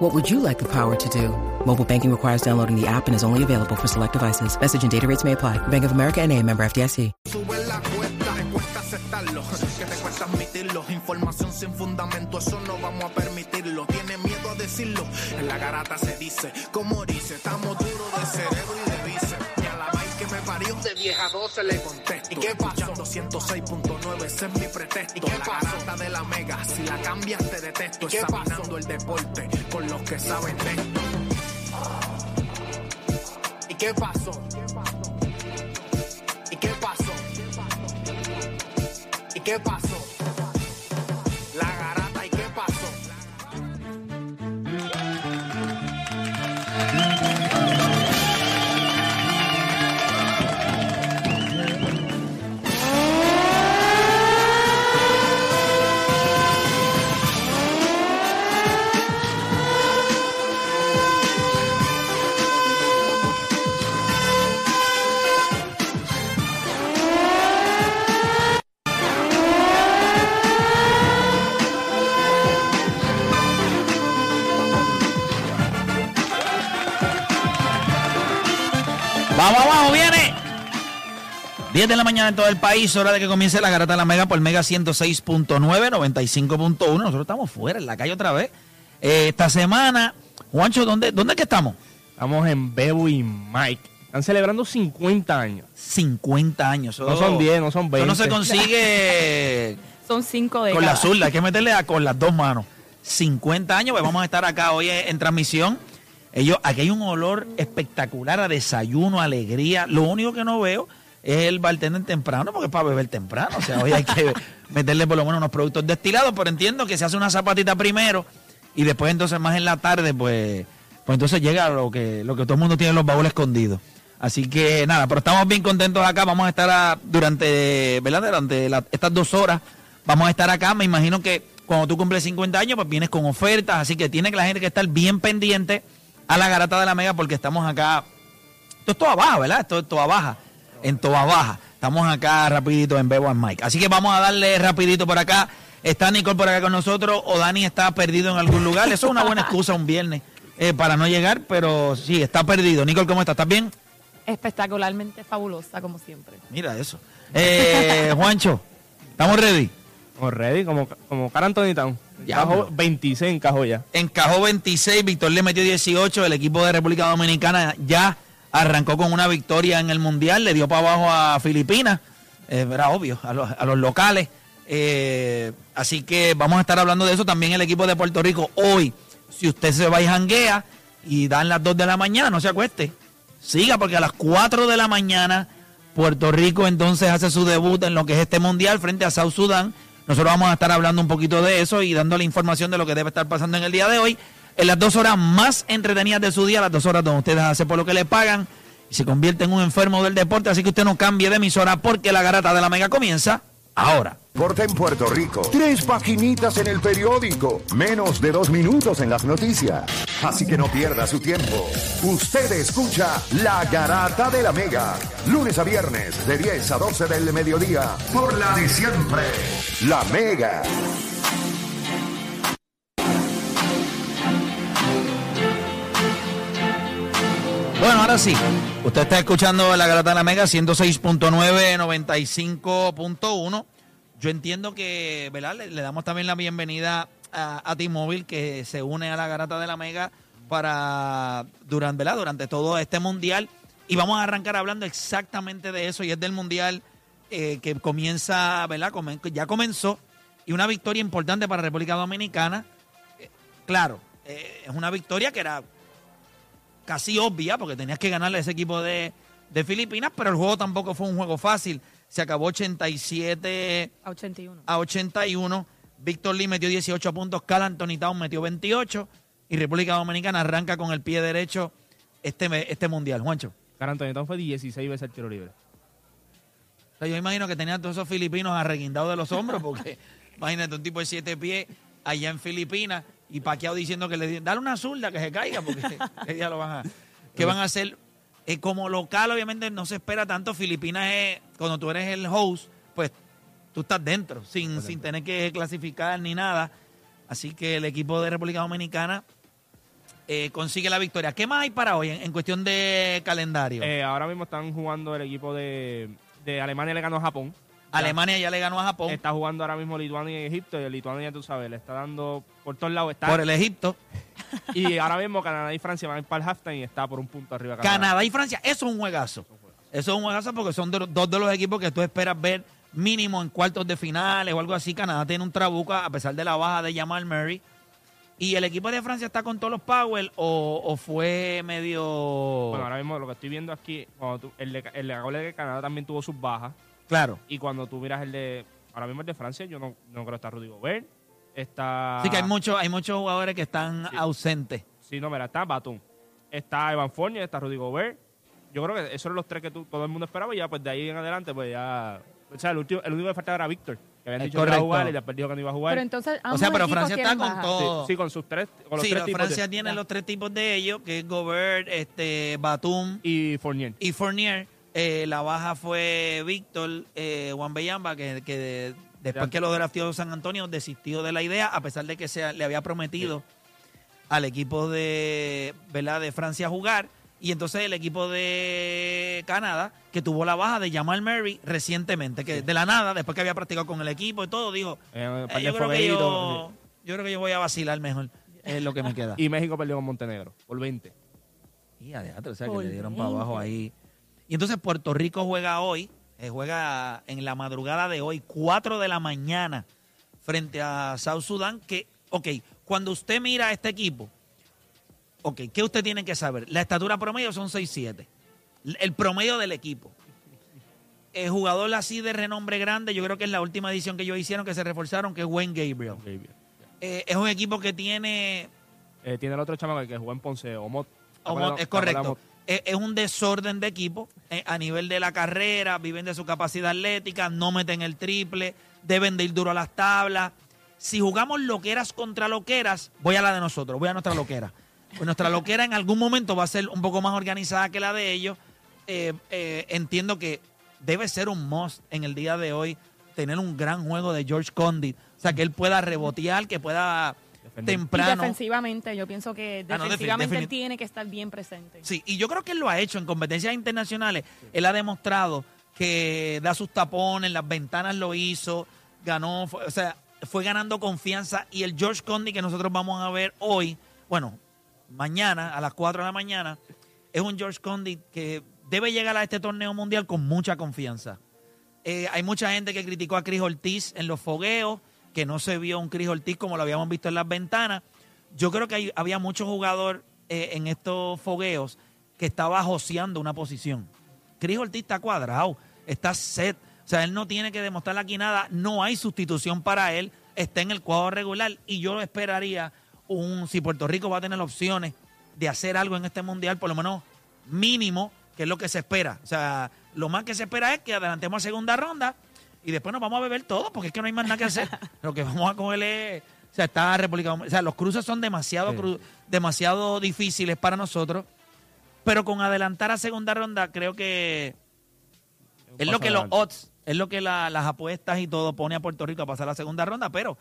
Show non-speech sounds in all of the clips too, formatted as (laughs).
What would you like the power to do? Mobile banking requires downloading the app and is only available for select devices. Message and data rates may apply. Bank of America and a member FDIC. Sube la cuesta, cuesta aceptarlo, que te cuesta admitirlo. Información sin fundamento, eso no vamos a permitirlo. Tiene miedo a decirlo, en la garata se dice, como dice, estamos duros de cerebro y de vice. Y a la que me parió, de vieja 12 le contesto. ¿Y qué pasó? 106.9, ese es mi pretexto. ¿Y qué la garata de la mega, si la cambias te detesto. Examinando el deporte con los que saben de esto. ¿Y qué pasó? ¿Y qué pasó? ¿Y qué pasó? La 10 de la mañana en todo el país, hora de que comience la garata de la Mega por Mega 106.9, 95.1. Nosotros estamos fuera, en la calle otra vez. Eh, esta semana, Juancho, ¿dónde, ¿dónde es que estamos? Estamos en Bebo y Mike. Están celebrando 50 años. 50 años. No son 10, no son 20. Eso no se consigue (laughs) Son cinco de con la zurda, hay que meterle a, con las dos manos. 50 años, pues vamos a estar acá hoy en transmisión. Ellos, aquí hay un olor espectacular a desayuno, alegría. Lo único que no veo es el bartender temprano, porque es para beber temprano. O sea, hoy hay que (laughs) meterle por lo menos unos productos destilados, pero entiendo que se hace una zapatita primero y después entonces más en la tarde, pues, pues entonces llega lo que, lo que todo el mundo tiene en los baúles escondidos. Así que nada, pero estamos bien contentos acá. Vamos a estar a- durante, ¿verdad? Durante la- estas dos horas. Vamos a estar acá. Me imagino que cuando tú cumples 50 años, pues vienes con ofertas. Así que tiene que la gente que estar bien pendiente a la garata de la mega porque estamos acá. Esto es toda baja, ¿verdad? Esto es toda baja. En toda baja. Estamos acá rapidito en Bebo and Mike. Así que vamos a darle rapidito por acá. Está Nicole por acá con nosotros o Dani está perdido en algún lugar. Eso es una buena excusa un viernes eh, para no llegar, pero sí, está perdido. Nicole, ¿cómo estás? ¿Estás bien? Espectacularmente fabulosa, como siempre. Mira eso. Eh, Juancho, ¿estamos ready? Como ready, como, como Car Anthony Town. Encajó 26 encajó ya. Encajó 26, Víctor le metió 18. El equipo de República Dominicana ya arrancó con una victoria en el Mundial. Le dio para abajo a Filipinas. Eh, era obvio, a los, a los locales. Eh, así que vamos a estar hablando de eso. También el equipo de Puerto Rico hoy. Si usted se va y janguea y dan las 2 de la mañana, no se acueste. Siga porque a las 4 de la mañana Puerto Rico entonces hace su debut en lo que es este mundial frente a South Sudán. Nosotros vamos a estar hablando un poquito de eso y dándole información de lo que debe estar pasando en el día de hoy. En las dos horas más entretenidas de su día, las dos horas donde ustedes hacen por lo que le pagan y se convierte en un enfermo del deporte. Así que usted no cambie de emisora porque la garata de la mega comienza ahora. Corte en Puerto Rico. Tres paginitas en el periódico. Menos de dos minutos en las noticias. Así que no pierda su tiempo. Usted escucha La Garata de la Mega. Lunes a viernes de 10 a 12 del mediodía. Por la de siempre. La Mega. Ahora. Usted está escuchando la Garata de la Mega 106.9, 95.1. Yo entiendo que, ¿verdad? Le, damos también la bienvenida a, a T-Mobile que se une a la Garata de la Mega para durante, ¿verdad? durante todo este mundial. Y vamos a arrancar hablando exactamente de eso. Y es del mundial eh, que comienza, ¿verdad? Ya comenzó. Y una victoria importante para República Dominicana. Eh, claro, eh, es una victoria que era casi obvia, porque tenías que ganarle a ese equipo de, de Filipinas, pero el juego tampoco fue un juego fácil. Se acabó 87 A 81. a 81. Víctor Lee metió 18 puntos, Cal Anthony Town metió 28 y República Dominicana arranca con el pie derecho este, este mundial. Juancho. Car Anthony Town fue 16 veces el tiro libre. sea, yo imagino que tenían todos esos filipinos arreguindados de los hombros, porque (laughs) imagínate un tipo de siete pies allá en Filipinas y paqueado diciendo que le di- dale una zurda que se caiga, porque (laughs) que ya lo van a, que van a hacer. Eh, como local, obviamente, no se espera tanto. Filipinas es, cuando tú eres el host, pues tú estás dentro, sin, sin tener que clasificar ni nada. Así que el equipo de República Dominicana eh, consigue la victoria. ¿Qué más hay para hoy en, en cuestión de calendario? Eh, ahora mismo están jugando el equipo de, de Alemania le ganó a Japón. Alemania ya le ganó a Japón Está jugando ahora mismo Lituania y Egipto. Y el Lituania, tú sabes, le está dando por todos lados. Está, por el Egipto. (laughs) Y ahora mismo Canadá y Francia van a ir para el halftime y está por un punto arriba Canadá. Canadá y Francia, eso es un juegazo. Eso es un juegazo porque son de los- dos de los equipos que tú esperas ver mínimo en cuartos de finales o algo así. Canadá tiene un trabuca a pesar de la baja de Jamal Murray. ¿Y el equipo de Francia está con todos los Powell o, o fue medio...? Bueno, ahora mismo lo que estoy viendo aquí, tú- el, de, el de Canadá también tuvo sus bajas. Claro. Y cuando tú miras el de. Ahora mismo el de Francia, yo no, no creo que está Rudy Gobert. Está. Así que hay, muchos hay muchos jugadores que están Sí. ausentes. Sí, no, mira, está Batum. Está Evan Fournier, está Rudy Gobert. Yo creo que esos eran los tres que tú- todo el mundo esperaba y ya, pues de ahí en adelante, pues ya. O sea, el, último, el único que faltaba era Víctor, que habían Es dicho que iba a correcto. jugar y después dijo que no iba a jugar. Pero entonces, O sea, pero Francia está con todo. sí, sí, con sus tres. Con los Sí, tres tipos Francia de- tiene los tres tipos de ellos, que es Gobert, este, Batum Y Fournier. y Fournier. Eh, la baja fue Víctor eh, Juan Bellamba, que, que de- después Ya. que lo drafteó San Antonio desistió de la idea, a pesar de que se, le había prometido al equipo de, ¿verdad? de Francia jugar. Y entonces el equipo de Canadá, que tuvo la baja de Jamal Murray recientemente, que de la nada, después que había practicado con el equipo y todo, dijo, Eh, "Eh, yo, creo que yo, yo creo que yo voy a vacilar mejor, es lo que me (laughs) queda. Y México perdió con Montenegro por 20. Y adentro, o sea, que le dieron para 20. abajo ahí. Y entonces Puerto Rico juega hoy, eh, juega en la madrugada de hoy, 4 de la mañana, frente a South Sudán, que, ok, cuando usted mira a este equipo, ok, ¿qué usted tiene que saber? La estatura promedio son 6'7", el promedio del equipo. El jugador así de renombre grande, yo creo que es la última edición que ellos hicieron, que se reforzaron, que es Wayne Gabriel. Eh, es un equipo que tiene Eh, tiene el otro chamaco que jugó en Ponce, Omot. ¿Te Omot, es ¿Te acuerdas de correcto. Es, un desorden de equipo eh, a nivel de la carrera, viven de su capacidad atlética, no meten el triple, deben de ir duro a las tablas. Si jugamos loqueras contra loqueras, voy a la de nosotros, voy a nuestra loquera. Pues nuestra loquera en algún momento va a ser un poco más organizada que la de ellos. Eh, eh, entiendo que debe ser un must en el día de hoy tener un gran juego de George Condit. O sea, que él pueda rebotear, que pueda Y temprano. defensivamente, yo pienso que Ah, no, defensivamente él tiene que estar bien presente. Sí, y yo creo que él lo ha hecho en competencias internacionales. Él ha demostrado que da sus tapones, las ventanas lo hizo, ganó, fue- o sea, fue ganando confianza. Y el George Condi que nosotros vamos a ver hoy, bueno, mañana a las 4 de la mañana, es un George Condi que debe llegar a este torneo mundial con mucha confianza. Eh, hay mucha gente que criticó a Chris Ortiz en los fogueos, que no se vio un Chris Ortiz como lo habíamos visto en las ventanas. Yo creo que había mucho jugador eh, en estos fogueos que estaba joseando una posición. Chris Ortiz está cuadrado, está set. O sea, él no tiene que demostrar aquí nada. No hay sustitución para él. Está en el cuadro regular. Y yo esperaría un, si Puerto Rico va a tener opciones de hacer algo en este mundial, por lo menos mínimo, que es lo que se espera. O sea, lo más que se espera es que adelantemos a segunda ronda y después nos vamos a beber todo, porque es que no hay más nada que hacer. (laughs) lo que vamos a coger es. O sea, está República Dominicana. O sea, los cruces son demasiado, Sí. cru- demasiado difíciles para nosotros. Pero con adelantar a segunda ronda, creo que es lo que los odds, es lo que la- las apuestas y todo pone a Puerto Rico a pasar a la segunda ronda, pero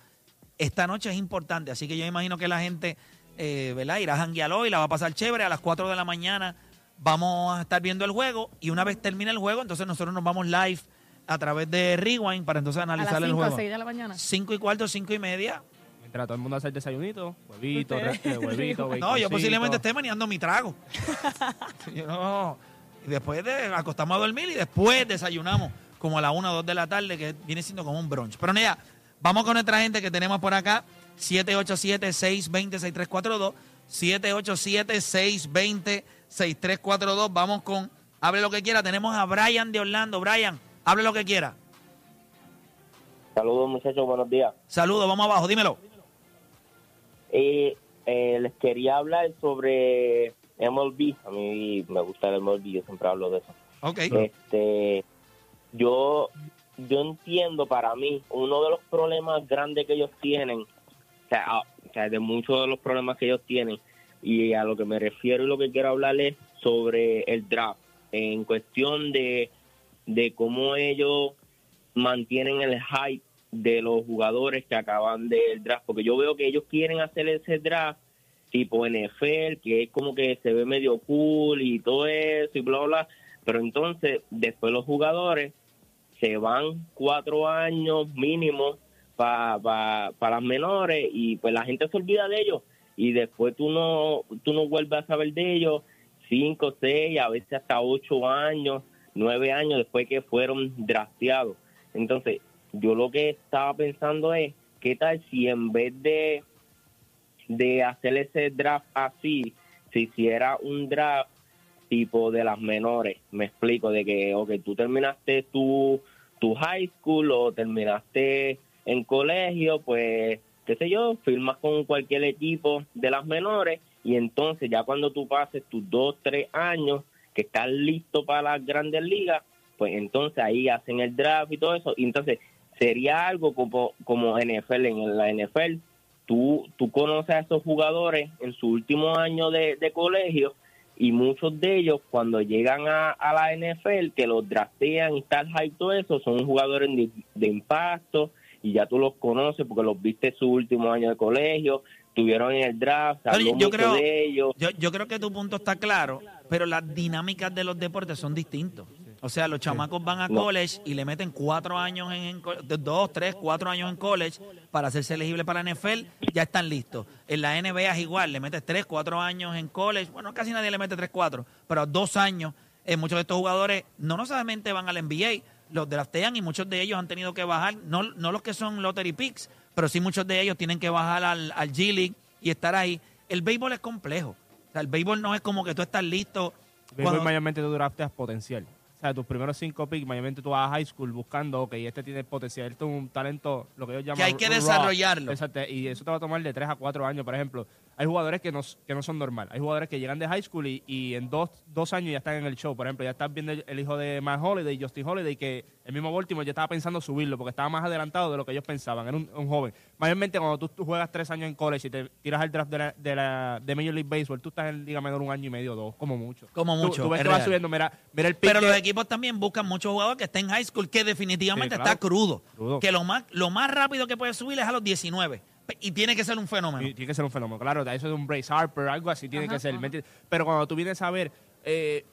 esta noche es importante, así que yo imagino que la gente, eh, ¿verdad? Irá a janguear hoy, la va a pasar chévere, a las 4 de la mañana vamos a estar viendo el juego y una vez termine el juego, entonces nosotros nos vamos live a través de Rewind para entonces A las analizar el 5 o juego. 6 de la mañana. 5 y cuarto, 5 y media. Mientras todo el mundo hace el desayunito, huevito, eh, (laughs) huevito, No, yo posiblemente esté meneando mi trago. (laughs) Yo no- Y después de acostamos a dormir y después desayunamos como a la 1 o 2 de la tarde, que viene siendo como un brunch. Pero mira, vamos con nuestra gente que tenemos por acá. 787-620-6342. 787-620-6342. Vamos con Hable lo que quiera. Tenemos a Brian de Orlando. Brian, hable lo que quiera. Saludos muchachos, buenos días. Saludos, vamos abajo, dímelo. Eh, eh, les quería hablar sobre MLB. A mí me gusta el MLB, yo siempre hablo de eso. Ok. Este, yo, yo entiendo para mí, uno de los problemas grandes que ellos tienen, o sea, ah, o sea, de muchos de los problemas que ellos tienen, y a lo que me refiero y lo que quiero hablar es sobre el draft, en cuestión de, de cómo ellos mantienen el hype de los jugadores que acaban del draft, porque yo veo que ellos quieren hacer ese draft tipo NFL, que es como que se ve medio cool y todo eso y bla, bla, pero entonces después los jugadores se van cuatro años mínimo para las menores y pues la gente se olvida de ellos. Y después tú no, tú no vuelves a saber de ellos cinco, seis, a veces hasta ocho años, nueve años después que fueron drafteados. Entonces, yo lo que estaba pensando es, ¿qué tal si en vez de, de hacer ese draft así, se hiciera un draft tipo de las menores? Me explico, de que, ok, tú terminaste tu, tu high school o terminaste en colegio, pues, qué sé yo, firmas con cualquier equipo de las menores y entonces ya cuando tú pases tus dos, tres años que estás listo para las grandes ligas, pues entonces ahí hacen el draft y todo eso. Y entonces sería algo como, como NFL. En la NFL, tú, tú conoces a esos jugadores en su último año de, colegio y muchos de ellos cuando llegan a, la NFL, que los draftean y tal hype todo eso, son jugadores de, de impacto y ya tú los conoces porque los viste su último año de colegio, estuvieron en el draft, yo, creo, de ellos. Yo, creo que tu punto está claro, pero las dinámicas de los deportes son distintos. O sea, los chamacos van a college y le meten cuatro años, en, dos, tres, cuatro años en college para hacerse elegible para la NFL, ya están listos. En la NBA es igual, le metes tres, cuatro años en college, bueno, casi nadie le mete tres, cuatro, pero dos años, eh, muchos de estos jugadores no necesariamente van al NBA, los draftean y muchos de ellos han tenido que bajar, no, no los que son lottery picks, pero sí muchos de ellos tienen que bajar al, al G League y estar ahí. El béisbol es complejo. O sea, el béisbol no es como que tú estás listo. El béisbol mayormente tú drafteas potencial. O sea, tus primeros cinco picks, mayormente tú vas a high school buscando, ok, este tiene potencial, este es un talento, lo que ellos llaman... Que hay que desarrollarlo. Exacto, y eso te va a tomar de tres a cuatro años, por ejemplo hay jugadores que no, que no son normal. Hay jugadores que llegan de high school y, en dos, dos, años ya están en el show. Por ejemplo, ya estás viendo el, hijo de Matt Holiday, Justin Holiday, que el mismo Baltimore ya estaba pensando subirlo porque estaba más adelantado de lo que ellos pensaban. Era un, joven. Mayormente cuando tú, juegas tres años en college y te tiras al draft de, la, de, la, de Major League Baseball, tú estás en Liga Menor un año y medio, dos, como mucho. Como mucho. Tú, ves que vas subiendo, mira, mira el Pero los equipos también buscan muchos jugadores que estén en high school que definitivamente está crudo. Que lo más, lo más rápido que puede subir es a los 19 y tiene que ser un fenómeno. tiene que ser un fenómeno, claro. Eso es un Brace Harper, algo así tiene que ser. Pero cuando tú vienes a ver, eh,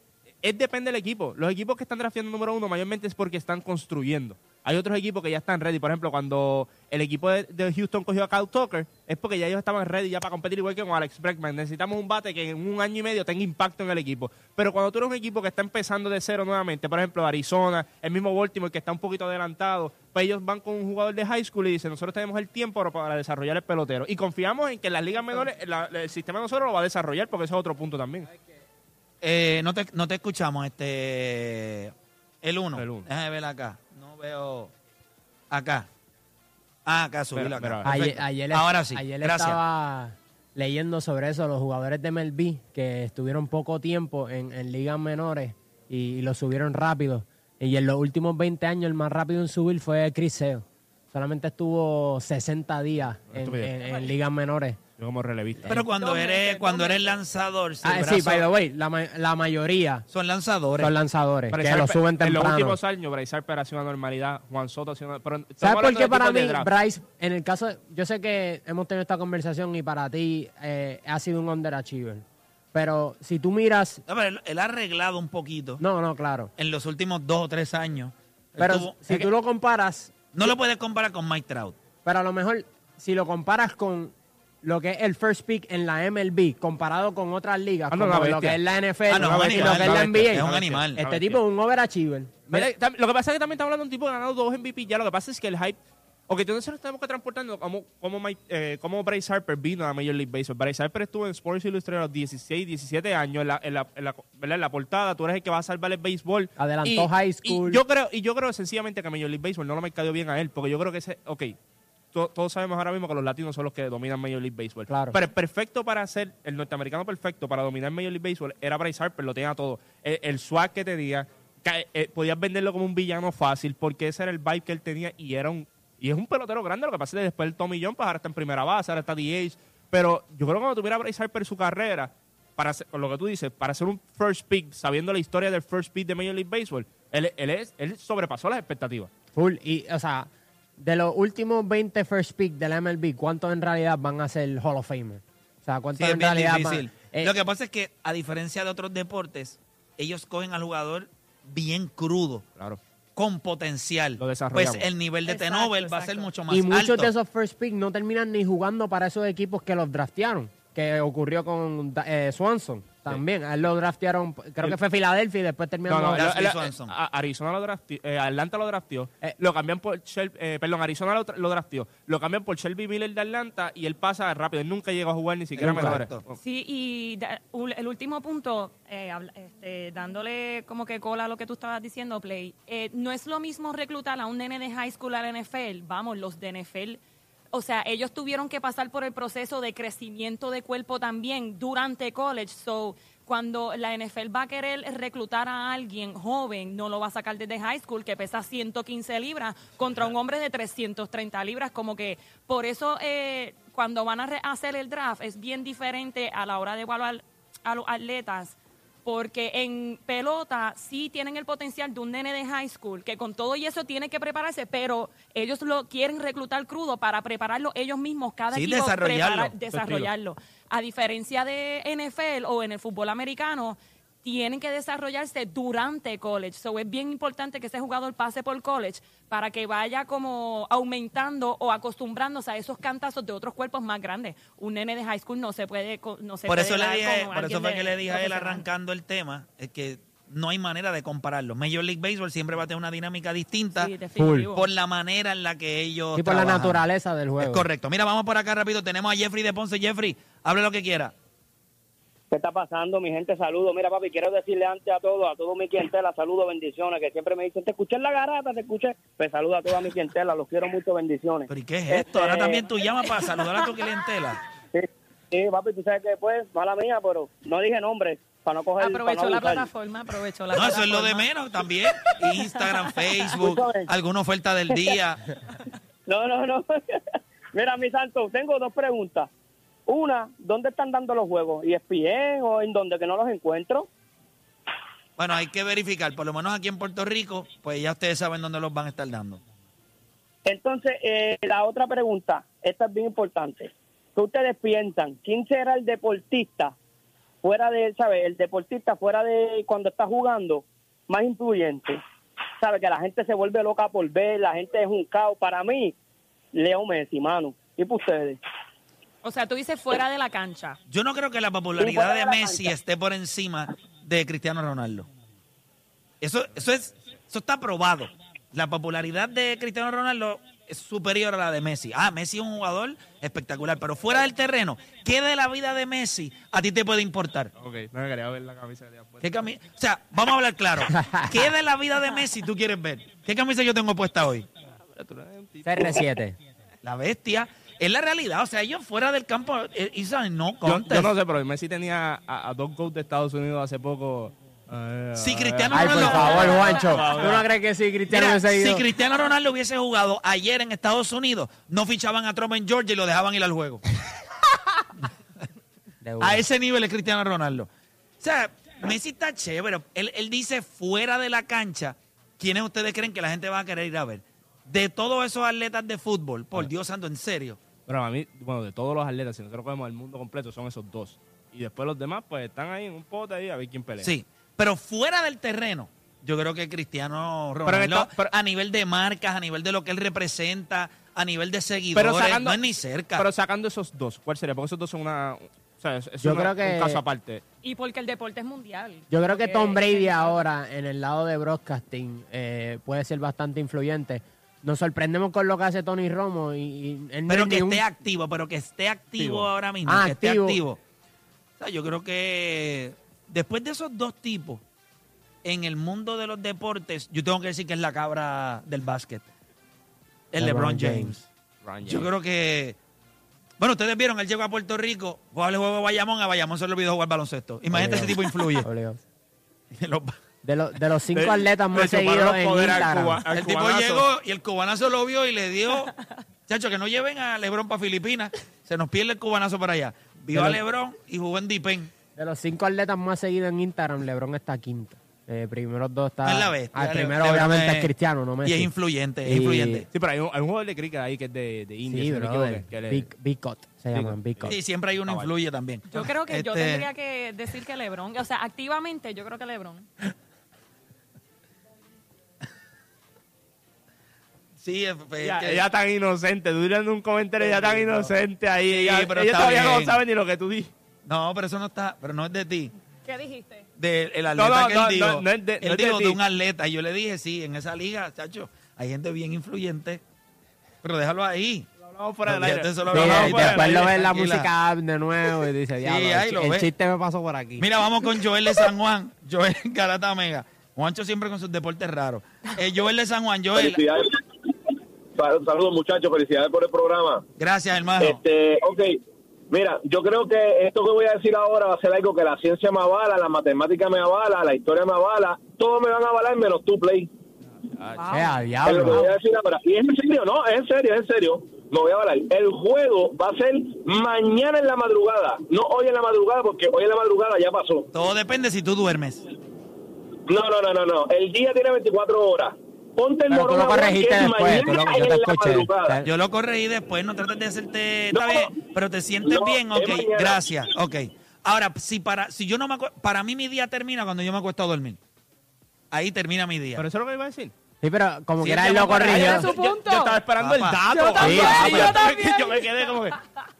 es depende del equipo. Los equipos que están drafteando número uno mayormente es porque están construyendo. Hay otros equipos que ya están ready. Por ejemplo, cuando el equipo de, Houston cogió a Kyle Tucker, es porque ya ellos estaban ready ya para competir igual que con Alex Bregman. Necesitamos un bate que en un año y medio tenga impacto en el equipo. Pero cuando tú eres un equipo que está empezando de cero nuevamente, por ejemplo, Arizona, el mismo Baltimore que está un poquito adelantado, pues ellos van con un jugador de high school y dicen, nosotros tenemos el tiempo para desarrollar el pelotero. Y confiamos en que las ligas menores, el sistema de nosotros lo va a desarrollar, porque eso es otro punto también. Eh, no, te, no te escuchamos, este... El uno. El uno. Déjame ver acá. No veo... Acá. Ah, acá subí acá. Ayer, Ahora sí. Ayer estaba leyendo sobre eso, los jugadores de MLB que estuvieron poco tiempo en, ligas menores y, lo subieron rápido. Y en los últimos 20 años el más rápido en subir fue Sale. Solamente estuvo 60 días en ligas menores. Yo como relevista. Pero cuando eres cuando eres lanzador, ah, sí, by the way, la, la, mayoría son lanzadores. Son lanzadores, que lo suben temprano. En los últimos años, Bryce Harper ha sido una normalidad, Juan Soto ha sido una... Pero ¿Sabes por qué para mí, Bryce, en el caso, yo sé que hemos tenido esta conversación y para ti eh, ha sido un underachiever, pero si tú miras... No, pero él, ha arreglado un poquito. No, no, claro. En los últimos dos o tres años. Pero si tú lo comparas... No lo puedes comparar con Mike Trout. Pero a lo mejor, si lo comparas con lo que es el first pick en la MLB comparado con otras ligas, ah, como lo que es la NFL ah, no, y lo que es la NBA. Es un animal. Este tipo es un overachiever. lo que pasa es que también estamos hablando de un tipo que ha ganado dos MVP ya. Lo que pasa es que el hype Ok, entonces nos tenemos que transportando como, como, eh, como Bryce Harper vino a Major League Baseball. Bryce Harper estuvo en Sports Illustrated a los 16, 17 años en la, en la, en la, en la portada. Tú eres el que va a salvar el béisbol. Adelantó high school. Y yo, creo, y yo creo sencillamente que a Major League Baseball no lo me cayó bien a él, porque yo creo que ese, ok, todos sabemos ahora mismo que los latinos son los que dominan Major League Baseball. Claro. Pero el perfecto para hacer, el norteamericano perfecto para dominar Major League Baseball era Bryce Harper, lo tenía todo. El, swag que tenía, ca- eh, podías venderlo como un villano fácil porque ese era el vibe que él tenía y era un y es un pelotero grande. Lo que pasa es que después el Tommy John, pues ahora está en primera base, ahora está DH. Pero yo creo que cuando tuviera Bryce Harper su carrera, para hacer- con lo que tú dices, para ser un first pick, sabiendo la historia del first pick de Major League Baseball, él, él, es, él sobrepasó las expectativas. Full. Y, o sea, de los últimos 20 first pick de la MLB, ¿cuántos en realidad van a ser Hall of Famer? O sea, ¿cuántos en realidad difícil. van eh, Lo que pasa es que, a diferencia de otros deportes, ellos cogen al jugador bien crudo, Claro. con potencial. Lo. Pues el nivel de T-Nobel va a ser mucho más Y muchos alto. de esos first pick no terminan ni jugando para esos equipos que los draftearon, que ocurrió con eh, Swanson también. A él lo draftearon, creo que fue Filadelfia y después terminaron... No, Arizona lo drafteó, eh, Atlanta lo drafteó, Eh. lo cambian por Shel- eh, perdón, Arizona lo, tra- lo drafteó, lo cambian por Shelby Miller de Atlanta y él pasa rápido, él nunca llegó a jugar ni siquiera mejores. Correcto. Sí, y da- el último punto, eh, este, dándole como que cola a lo que tú estabas diciendo, Play, eh, no es lo mismo reclutar a un nene de high school al NFL, vamos, los de NFL, o sea, ellos tuvieron que pasar por el proceso de crecimiento de cuerpo también durante college, so cuando la NFL va a querer reclutar a alguien joven, no lo va a sacar desde high school que pesa 115 libras contra un hombre de 330 libras, como que por eso eh, cuando van a hacer el draft es bien diferente a la hora de evaluar a los atletas, porque en pelota sí tienen el potencial de un nene de high school, que con todo y eso tiene que prepararse, pero ellos lo quieren reclutar crudo para prepararlo ellos mismos, cada Sí, equipo desarrollarlo. preparar- desarrollarlo. A diferencia de NFL o en el fútbol americano, tienen que desarrollarse durante college. So es bien importante que ese jugador pase por college para que vaya como aumentando o acostumbrándose a esos cantazos de otros cuerpos más grandes. Un nene de high school no se puede no se por puede eso, le dije, por eso fue de que le dije a él arrancando el tema, es que no hay manera de compararlo. Major League Baseball siempre va a tener una dinámica distinta Sí, por la manera en la que ellos y por la naturaleza del juego. Es correcto. Mira, vamos por acá rápido. Tenemos a Jeffrey de Ponce. Jeffrey, hable lo que quiera. ¿Qué está pasando, mi gente? Saludos. Mira, papi, quiero decirle antes a todos, a todo mi clientela, saludos, bendiciones, que siempre me dicen, te escuché en la garata, te escuché. Pues saludo a toda mi clientela, los quiero mucho, bendiciones. ¿Pero y qué es esto? Ahora Este- también tú llamas para saludar a tu clientela. (laughs) Sí, sí, papi, tú sabes que después, mala mía, pero no dije nombre, para no coger... Aprovechó no la plataforma, aprovechó la No, eso es lo de plataforma. menos también. Instagram, (laughs) Facebook, alguna oferta del día. (laughs) No, no, no. Mira, mi santo, tengo dos preguntas. Una, ¿dónde están dando los juegos? ¿Y ESPN o en dónde que no los encuentro? Bueno, hay que verificar. Por lo menos aquí en Puerto Rico, pues ya ustedes saben dónde los van a estar dando. Entonces, eh, la otra pregunta, esta es bien importante. ¿Qué ustedes piensan? ¿Quién será el deportista fuera de, ¿sabe? El deportista fuera de cuando está jugando más influyente. ¿Sabe? Que la gente se vuelve loca por ver, la gente es un caos. Para mí, Leo Messi, mano. ¿Y para ustedes? O sea, tú dices fuera de la cancha. Yo no creo que la popularidad de de la Messi cancha. esté por encima de Cristiano Ronaldo. Eso, eso, es, eso está probado. La popularidad de Cristiano Ronaldo es superior a la de Messi. Ah, Messi es un jugador espectacular, pero fuera del terreno, ¿qué de la vida de Messi a ti te puede importar? Ok, no me quería ver la camisa que. ¿Qué cami- o sea, vamos a hablar claro. ¿Qué de la vida de Messi tú quieres ver? ¿Qué camisa yo tengo puesta hoy? CR7. La bestia. Es la realidad. O sea, ellos fuera del campo, eh, saben, no contest. yo no sé, pero Messi tenía a, a dos GOAT de Estados Unidos hace poco. Eh, Si eh, Cristiano Ay, por Ronaldo- favor, Juancho. Por favor. ¿Tú no crees que si Cristiano Mira, hubiese si? Cristiano Ronaldo hubiese jugado ayer en Estados Unidos, no fichaban a Trump en Georgia y lo dejaban ir al juego. (laughs) A ese nivel es Cristiano Ronaldo. O sea, Messi está chévere. Él, él dice fuera de la cancha, ¿quiénes ustedes creen que la gente va a querer ir a ver? De todos esos atletas de fútbol, por Dios santo, en serio. Pero a mí, bueno, de todos los atletas, si nosotros cogemos el mundo completo, son esos dos. Y después los demás, pues están ahí en un pote ahí a ver quién pelea. Sí, pero fuera del terreno, yo creo que Cristiano Ronaldo, esta- pero- a nivel de marcas, a nivel de lo que él representa, a nivel de seguidores, Pero sacando, no es ni cerca. Pero sacando esos dos, ¿cuál sería? Porque esos dos son una. O sea, es, es Yo una- creo que- un caso aparte. Y porque el deporte es mundial. Yo creo que Tom Brady ahora, en el lado de broadcasting, eh, puede ser bastante influyente. Nos sorprendemos con lo que hace Tony Romo y, y él no Pero que un- esté activo, pero que esté activo, Activo. ahora mismo, Ah, que esté activo. activo. O sea, yo creo que después de esos dos tipos, en el mundo de los deportes, yo tengo que decir que es la cabra del básquet. El LeBron, LeBron James. Yo creo que... Bueno, ustedes vieron, él llegó a Puerto Rico, jugaba el juego de Bayamón, a Bayamón se le olvidó jugar baloncesto. Imagínate ese tipo influye. (laughs) De, los de los cinco De- atletas le más seguidos en Instagram. Cuba- el tipo cubanazo. llegó y el cubanazo lo vio y le dio, (laughs) chacho, que no lleven a Lebron para Filipinas, se nos pierde el cubanazo para allá. Vio a Lebron y jugó en Dipen. De los cinco atletas más seguidos en Instagram, LeBron está quinto. Eh, primeros dos está. es la bestia. Ah, primero, Lebron obviamente, es- es Cristiano, no Messi. Y es influyente, es Y- influyente. Sí, pero hay un, hay un jugador de cricket ahí que es de, de India. Sí, no bro. que Big, Big Cut se Big llaman. Big Cut. Sí, siempre hay uno Ah, vale. influye también. Yo creo que yo Este, tendría que decir que LeBron, o sea, activamente yo creo que LeBron. (laughs) Sí, es, Ella, que- ella tan inocente, tú tirando un comentario, ella tan inocente ahí. Sí, ella pero ella está todavía no sabe ni lo que tú dices. No, pero eso no está, pero no es de ti. ¿Qué dijiste? Del el atleta no, que no, él dijo. no, no es de- él no es de dijo de, un atleta. Y yo le dije, sí, en esa liga, chacho, hay gente bien influyente. Pero déjalo ahí. Lo hablamos fuera del aire. Sí, fuera después lo ves en la música de nuevo y dice, diablo, el, el chiste me pasó por aquí. Mira, vamos con Joel de San Juan. (laughs) Joel Garata Mega. Juancho siempre con sus deportes raros. Eh, Joel de San Juan, Joel. Saludos muchachos, felicidades por el programa. Gracias, hermano. Este, ok, mira, yo creo que esto que voy a decir ahora va a ser algo que la ciencia me avala, la matemática me avala, la historia me avala, todos me van a avalar menos tu play. Eh, a Es lo que diablo. voy a decir ahora. Y es en serio, no, es en serio, es en serio. Me voy a avalar. El juego va a ser mañana en la madrugada, no hoy en la madrugada, porque hoy en la madrugada ya pasó. Todo depende si tú duermes. No, no, no, no, no. El día tiene 24 horas. Ponte el Pero tú lo corregiste después, tú lo- mañana yo te escuché. lo corregí después, no trates de hacerte. Está No, bien, pero te sientes no, bien, ok. Gracias, ok. Ahora, si para, si yo no me para mí mi día termina cuando yo me acuesto a dormir. Ahí termina mi día. Pero eso es lo que iba a decir. Sí, pero como Sí, que era lo corrigió. Yo, estaba esperando el dato. Yo también, Sí, yo yo, también. (laughs) yo me quedé como que...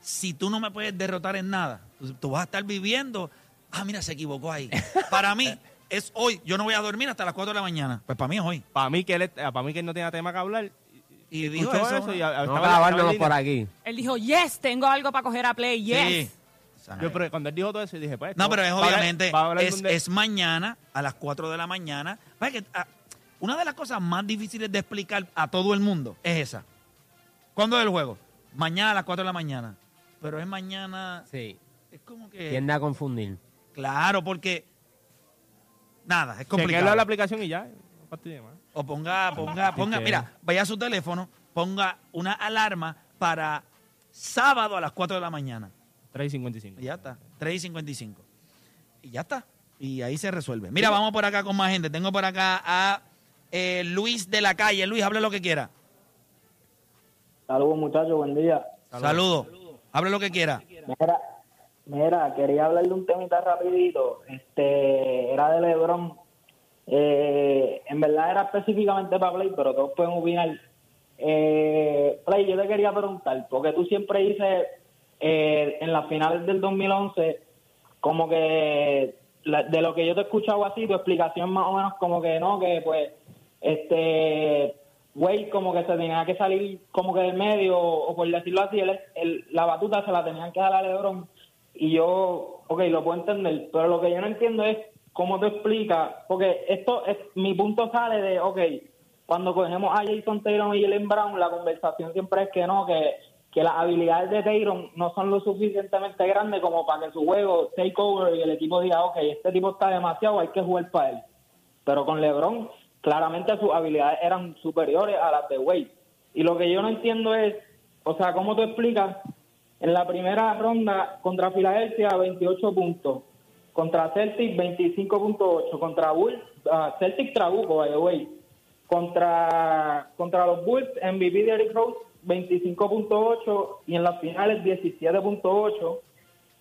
si tú no me puedes derrotar en nada, tú, tú vas a estar viviendo. Ah, mira, se equivocó ahí. Para mí es hoy. Yo no voy a dormir hasta las 4 de la mañana. Pues para mí es hoy. Para mí, que él, para mí que él no tenía tema que hablar. Y dijo eso. eso y ¿no? a- a- en por aquí. Él dijo, yes, tengo algo para coger a play, yes. Sí. Yo, pero cuando él dijo todo eso, dije, pues... No, pero es obviamente, es, es mañana a las 4 de la mañana. Que, ah, una de las cosas más difíciles de explicar a todo el mundo es esa. ¿Cuándo es el juego? Mañana a las 4 de la mañana. Pero es mañana. Sí. Es como que. Tiende a confundir. Claro, porque. Nada, es complicado. en la aplicación y ya. O ponga, ponga, ponga. que- Mira, vaya a su teléfono, ponga una alarma para sábado a las 4 de la mañana. 3 y 55. Y ya está. 3 y 55. Y ya está. Y ahí se resuelve. Mira, vamos por acá con más gente. Tengo por acá a eh, Luis de la calle. Luis, hable lo que quiera. Saludos muchachos, buen día. Saludos. Hable lo que quiera. Mira, mira, quería hablar de un temita rapidito. Este, era de LeBron. Eh, en verdad era específicamente para Play, pero todos pueden opinar. Eh, Play, yo te quería preguntar, porque tú siempre dices eh, en las finales del 2011, como que de lo que yo te he escuchado así, tu explicación más o menos como que no, que pues, este, Wade como que se tenía que salir como que del medio, o por decirlo así, el, el- la batuta se la tenían que dar a LeBron. Y yo, ok, lo puedo entender, pero lo que yo no entiendo es cómo te explicas, porque esto es, mi punto sale de, ok, cuando cogemos a Jason Taylor y Jalen Brown, la conversación siempre es que no, que, que las habilidades de Taylor no son lo suficientemente grandes como para que su juego take over y el equipo diga, ok, este tipo está demasiado, hay que jugar para él. Pero con LeBron, claramente sus habilidades eran superiores a las de Wade. Y lo que yo no entiendo es, o sea, ¿cómo tú explicas en la primera ronda contra Filadelfia 28 puntos, contra Celtic 25.8, contra Bulls, ah, Celtic trabuco, by the way, contra, contra los Bulls, MVP de Eric Rose 25.8 y en las finales 17.8.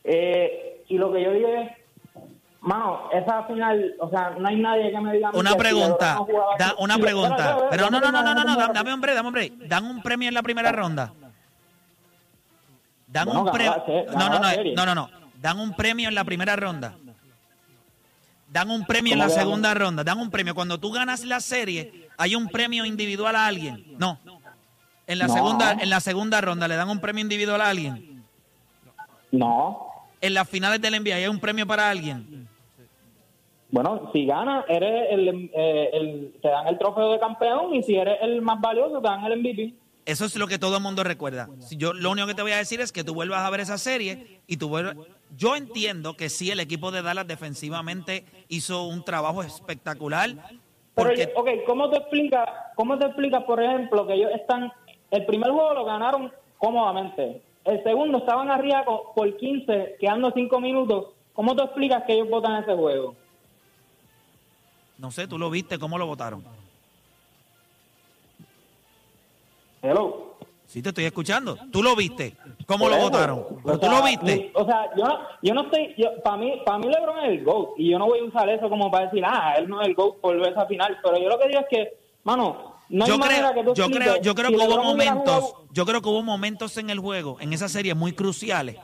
Eh, y lo que yo digo es, mano, esa final, o sea, no hay nadie que me diga... Una pregunta. Da- una pregunta. Pero no, no, no, no, no, no, dame break, dame break. Dan un premio en la primera ronda. Dan Bueno, un premio. la se- No, no, no, serie. no, no, no. Dan un premio en la primera ronda. Dan un premio en ¿Cómo la segunda ronda. Dan un premio. Cuando tú ganas la serie, hay un premio individual a alguien. No. En la No. segunda, en la segunda ronda le dan un premio individual a alguien. No. En las finales del NBA hay un premio para alguien. Bueno, si ganas, eres el, eh, el- te dan el trofeo de campeón y si eres el más valioso, te dan el MVP. Eso es lo que todo el mundo recuerda. Si yo lo único que te voy a decir es que tú vuelvas a ver esa serie y tú vuelvas... Yo entiendo que sí, el equipo de Dallas defensivamente hizo un trabajo espectacular. Porque... Pero, ok, ¿cómo te explicas, cómo te explicas, por ejemplo, que ellos están... El primer juego lo ganaron cómodamente. El segundo estaban arriba por 15, quedando 5 minutos. ¿Cómo te explicas que ellos votan ese juego? No sé, tú lo viste, ¿cómo lo votaron? Hello. Sí, te estoy escuchando. ¿Tú lo viste? ¿Cómo lo votaron? ¿Pero tú lo viste? O sea, yo no, yo no estoy... Para mí, para mí LeBron es el GOAT. Y yo no voy a usar eso como para decir, ah, él no es el GOAT por esa final. Pero yo lo que digo es que, mano, no yo hay creo, que tú yo creo, yo creo que hubo LeBron momentos, jugado- yo creo que hubo momentos en el juego, en esa serie muy cruciales,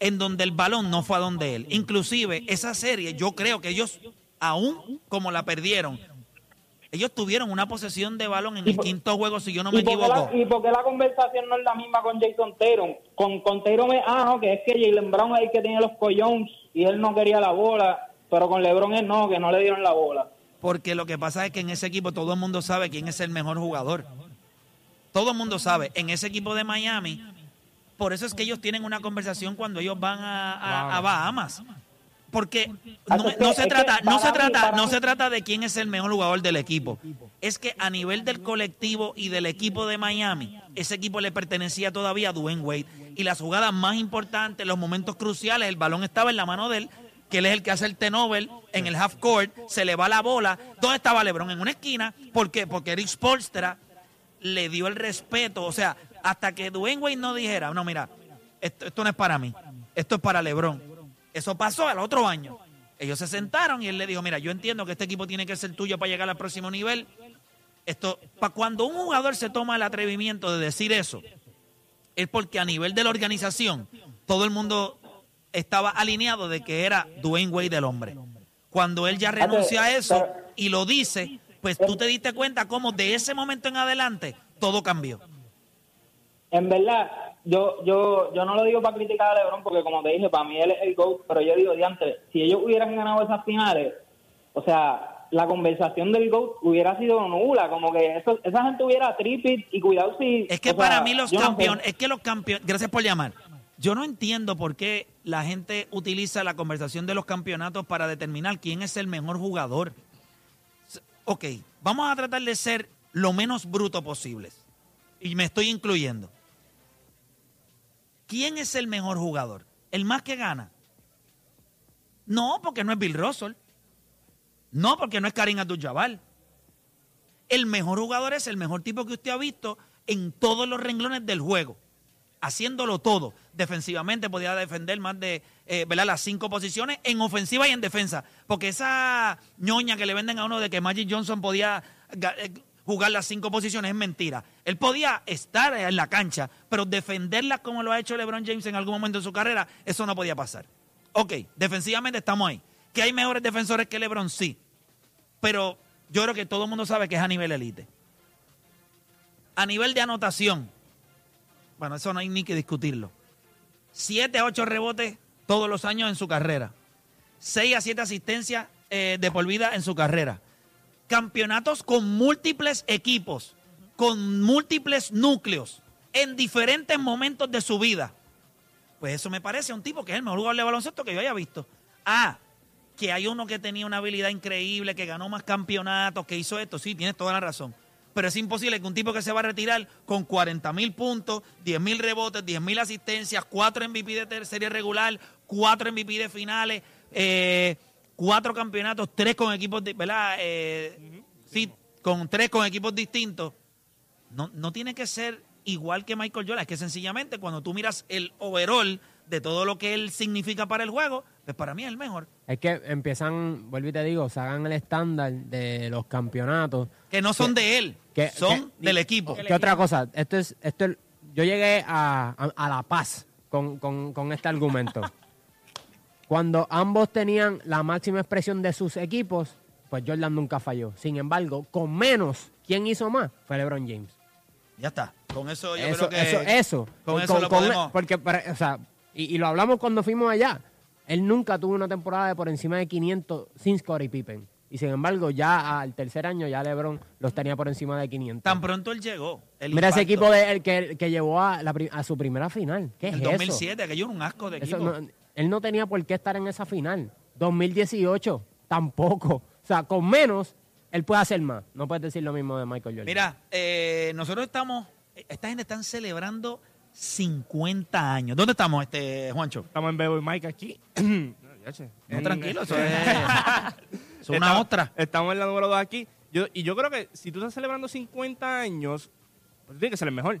en donde el balón no fue a donde él. Inclusive esa serie, yo creo que ellos, aún como la perdieron, ellos tuvieron una posesión de balón en el quinto juego, si yo no me ¿Y por, qué equivoco. la, ¿Y por qué la conversación no es la misma con Jason Tatum? Con, con Tatum es, ah, no, que es que Jalen Brown es el que tiene los collones y él no quería la bola, pero con LeBron es no, que no le dieron la bola. Porque lo que pasa es que en ese equipo todo el mundo sabe quién es el mejor jugador. Todo el mundo sabe. En ese equipo de Miami, por eso es que ellos tienen una conversación cuando ellos van a, a- a Bahamas. Porque no, no se trata, no se trata, no se trata de quién es el mejor jugador del equipo. Es que a nivel del colectivo y del equipo de Miami, ese equipo le pertenecía todavía a Dwayne Wade. Y las jugadas más importantes, los momentos cruciales, el balón estaba en la mano de él, que él es el que hace el tenover en el half court, se le va la bola. ¿Dónde estaba LeBron? En una esquina. ¿Por qué? Porque Eric Spolstra le dio el respeto. O sea, hasta que Dwayne Wade no dijera, no, mira, esto, esto no es para mí, esto es para LeBron. Eso pasó al otro año. Ellos se sentaron y él le dijo, mira, yo entiendo que este equipo tiene que ser tuyo para llegar al próximo nivel. Esto, pa- cuando un jugador se toma el atrevimiento de decir eso, es porque a nivel de la organización, todo el mundo estaba alineado de que era Dwayne Wade el hombre. Cuando él ya renuncia a eso y lo dice, pues tú te diste cuenta cómo de ese momento en adelante todo cambió. En verdad, yo yo yo no lo digo para criticar a LeBron porque como te dije, para mí él es el GOAT, pero yo digo, diante, si ellos hubieran ganado esas finales, o sea, la conversación del GOAT hubiera sido nula, como que eso, esa gente hubiera tripit y cuidado si... Es que o sea, para mí los yo no sé. campeones, es que los campeones, gracias por llamar. Yo no entiendo por qué la gente utiliza la conversación de los campeonatos para determinar quién es el mejor jugador. Ok, vamos a tratar de ser lo menos bruto posible. Y me estoy incluyendo. ¿Quién es el mejor jugador? ¿El más que gana? No, porque no es Bill Russell. No, porque no es Karim Abdul-Jabbar. El mejor jugador es el mejor tipo que usted ha visto en todos los renglones del juego, haciéndolo todo. Defensivamente podía defender más de eh, ¿verdad? las cinco posiciones, en ofensiva y en defensa. Porque esa ñoña que le venden a uno de que Magic Johnson podía eh, jugar las cinco posiciones es mentira. Él podía estar en la cancha, pero defenderlas como lo ha hecho LeBron James en algún momento de su carrera, eso no podía pasar. Ok, defensivamente estamos ahí. ¿Que hay mejores defensores que LeBron? Sí. Pero yo creo que todo el mundo sabe que es a nivel elite. A nivel de anotación, bueno, eso no hay ni que discutirlo. 7 a 8 rebotes todos los años en su carrera. 6 a 7 asistencias eh, de por en su carrera. Campeonatos con múltiples equipos, con múltiples núcleos, en diferentes momentos de su vida. Pues eso me parece un tipo que es el mejor jugador de baloncesto que yo haya visto. Ah, que hay uno que tenía una habilidad increíble, que ganó más campeonatos, que hizo esto. Sí, tienes toda la razón. Pero es imposible que un tipo que se va a retirar con 40 mil puntos, 10 mil rebotes, 10 mil asistencias, 4 MVP de serie regular, 4 MVP de finales, eh, 4 campeonatos, 3 con equipos, ¿verdad? Eh, Sí, con 3 con equipos distintos. No, no tiene que ser igual que Michael Jordan. Es que sencillamente cuando tú miras el overall de todo lo que él significa para el juego, pues para mí es el mejor. Es que empiezan, vuelvo y te digo, sacan el estándar de los campeonatos. Que no son de él, que- son que- del equipo. ¿Qué otra cosa? Esto es, esto es- yo llegué a, a- a La Paz con, con- con este argumento. (laughs) Cuando ambos tenían la máxima expresión de sus equipos, pues Jordan nunca falló. Sin embargo, con menos, ¿quién hizo más? Fue LeBron James. Ya está. Con eso yo eso, creo que... eso, eso. Con eso lo con- podemos... Porque, o sea, y, y lo hablamos cuando fuimos allá. Él nunca tuvo una temporada de por encima de 500 sin Scottie Pippen. Y sin embargo, ya al tercer año ya LeBron los tenía por encima de 500. Tan pronto él llegó. Mira ese equipo de, el que, que llevó a, la, a, su primera final. ¿Qué es el 2007, que yo era un asco de equipo. Él no tenía por qué estar en esa final. 2018, tampoco. O sea, con menos, él puede hacer más. No puedes decir lo mismo de Michael Jordan. Mira, eh, nosotros estamos, esta gente están celebrando 50 años. ¿Dónde estamos, este Juancho? Estamos en Bebo y Mike aquí. (clears throat) no, tranquilo, (laughs) eso es, una otra. Estamos en la número 2 aquí. Yo, y yo creo que si tú estás celebrando 50 años, pues tiene que ser el mejor.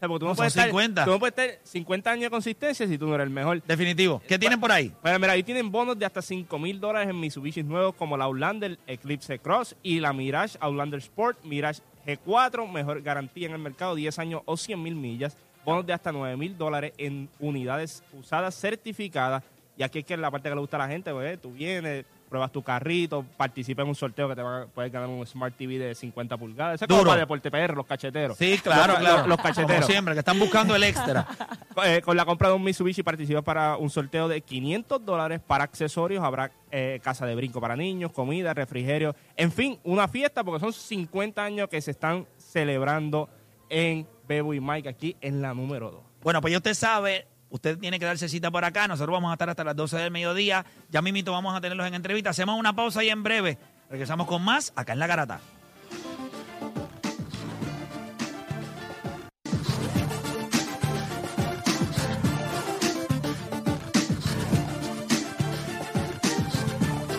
Sea, porque tú no, puedes 50. Estar, tú no puedes tener 50 años de consistencia si tú no eres el mejor. Definitivo. ¿Qué tienen por ahí? Pues mira, ahí tienen bonos de hasta 5 mil dólares en Mitsubishi nuevos como la Outlander Eclipse Cross y la Mirage Outlander Sport, Mirage G4, mejor garantía en el mercado, 10 años o 100 mil millas. Bonos de hasta 9 mil dólares en unidades usadas certificadas. Y aquí es que es la parte que le gusta a la gente, pues, tú vienes, pruebas tu carrito, participa en un sorteo que te va, puedes ganar un Smart TV de 50 pulgadas. Ese es como para Deporte PR, los cacheteros. Sí, claro, los, claro. Los, cacheteros. Como siempre, que están buscando el extra. (laughs) Eh, con la compra de un Mitsubishi participas para un sorteo de 500 dólares para accesorios. Habrá eh, casa de brinco para niños, comida, refrigerio. En fin, una fiesta porque son 50 años que se están celebrando en Bebo y Mike aquí en la número 2. Bueno, pues ya usted sabe, Usted tiene que darse cita por acá. Nosotros vamos a estar hasta las 12 del mediodía. Ya mismito vamos a tenerlos en entrevista. Hacemos una pausa y en breve regresamos con más acá en La Garata.